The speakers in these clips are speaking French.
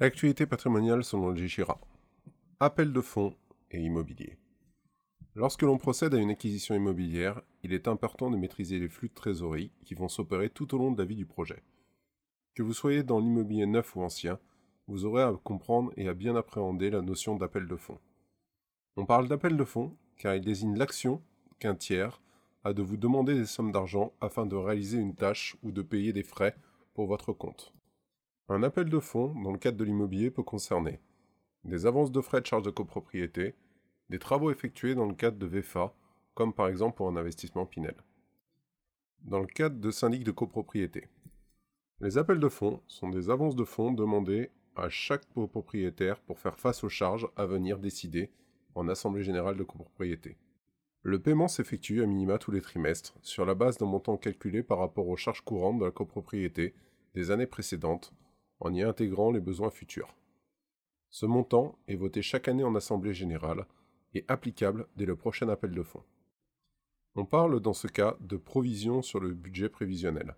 L'actualité patrimoniale selon le GIRA. Appel de fonds et immobilier. Lorsque l'on procède à une acquisition immobilière, il est important de maîtriser les flux de trésorerie qui vont s'opérer tout au long de la vie du projet. Que vous soyez dans l'immobilier neuf ou ancien, vous aurez à comprendre et à bien appréhender la notion d'appel de fonds. On parle d'appel de fonds car il désigne l'action qu'un tiers a de vous demander des sommes d'argent afin de réaliser une tâche ou de payer des frais pour votre compte. Un appel de fonds dans le cadre de l'immobilier peut concerner des avances de frais de charges de copropriété, des travaux effectués dans le cadre de VFA, comme par exemple pour un investissement Pinel. Dans le cadre de syndic de copropriété. Les appels de fonds sont des avances de fonds demandées à chaque copropriétaire pour faire face aux charges à venir décider en Assemblée générale de copropriété. Le paiement s'effectue à minima tous les trimestres, sur la base d'un montant calculé par rapport aux charges courantes de la copropriété des années précédentes, en y intégrant les besoins futurs. Ce montant est voté chaque année en Assemblée générale et applicable dès le prochain appel de fonds. On parle dans ce cas de provision sur le budget prévisionnel.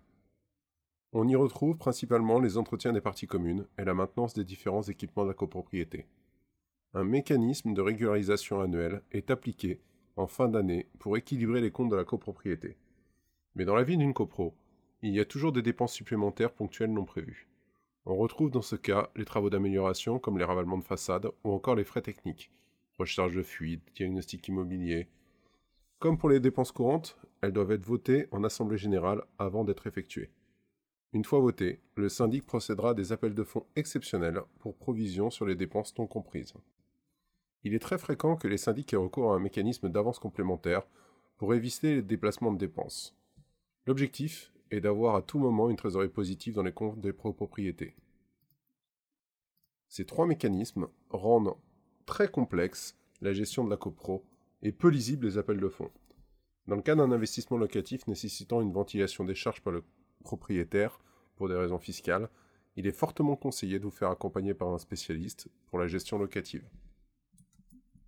On y retrouve principalement les entretiens des parties communes et la maintenance des différents équipements de la copropriété. Un mécanisme de régularisation annuelle est appliqué en fin d'année pour équilibrer les comptes de la copropriété. Mais dans la vie d'une copro, il y a toujours des dépenses supplémentaires ponctuelles non prévues. On retrouve dans ce cas les travaux d'amélioration comme les ravalements de façade ou encore les frais techniques, recherche de fuite, diagnostic immobilier. Comme pour les dépenses courantes, elles doivent être votées en assemblée générale avant d'être effectuées. Une fois votées, le syndic procédera à des appels de fonds exceptionnels pour provision sur les dépenses non comprises. Il est très fréquent que les syndics aient recours à un mécanisme d'avance complémentaire pour éviter les déplacements de dépenses. L'objectif et d'avoir à tout moment une trésorerie positive dans les comptes des propriétés. Ces trois mécanismes rendent très complexe la gestion de la copro et peu lisible les appels de fonds. Dans le cas d'un investissement locatif nécessitant une ventilation des charges par le propriétaire pour des raisons fiscales, il est fortement conseillé de vous faire accompagner par un spécialiste pour la gestion locative.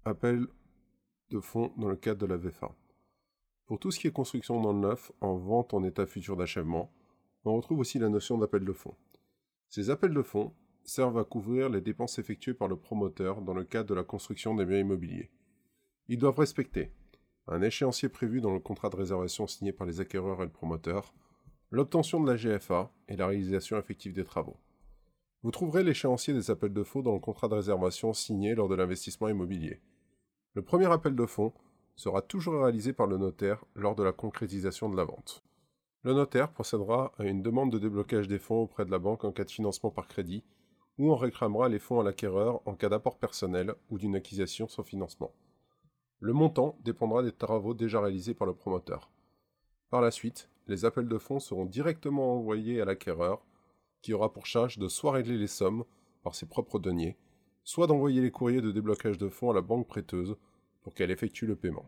Appel de fonds dans le cadre de la VFA. Pour tout ce qui est construction dans le neuf, en vente en état futur d'achèvement, on retrouve aussi la notion d'appel de fonds. Ces appels de fonds servent à couvrir les dépenses effectuées par le promoteur dans le cadre de la construction des biens immobiliers. Ils doivent respecter un échéancier prévu dans le contrat de réservation signé par les acquéreurs et le promoteur, l'obtention de la GFA et la réalisation effective des travaux. Vous trouverez l'échéancier des appels de fonds dans le contrat de réservation signé lors de l'investissement immobilier. Le premier appel de fonds sera toujours réalisé par le notaire lors de la concrétisation de la vente. Le notaire procédera à une demande de déblocage des fonds auprès de la banque en cas de financement par crédit, ou en réclamera les fonds à l'acquéreur en cas d'apport personnel ou d'une acquisition sans financement. Le montant dépendra des travaux déjà réalisés par le promoteur. Par la suite, les appels de fonds seront directement envoyés à l'acquéreur, qui aura pour charge de soit régler les sommes par ses propres deniers, soit d'envoyer les courriers de déblocage de fonds à la banque prêteuse pour qu'elle effectue le paiement.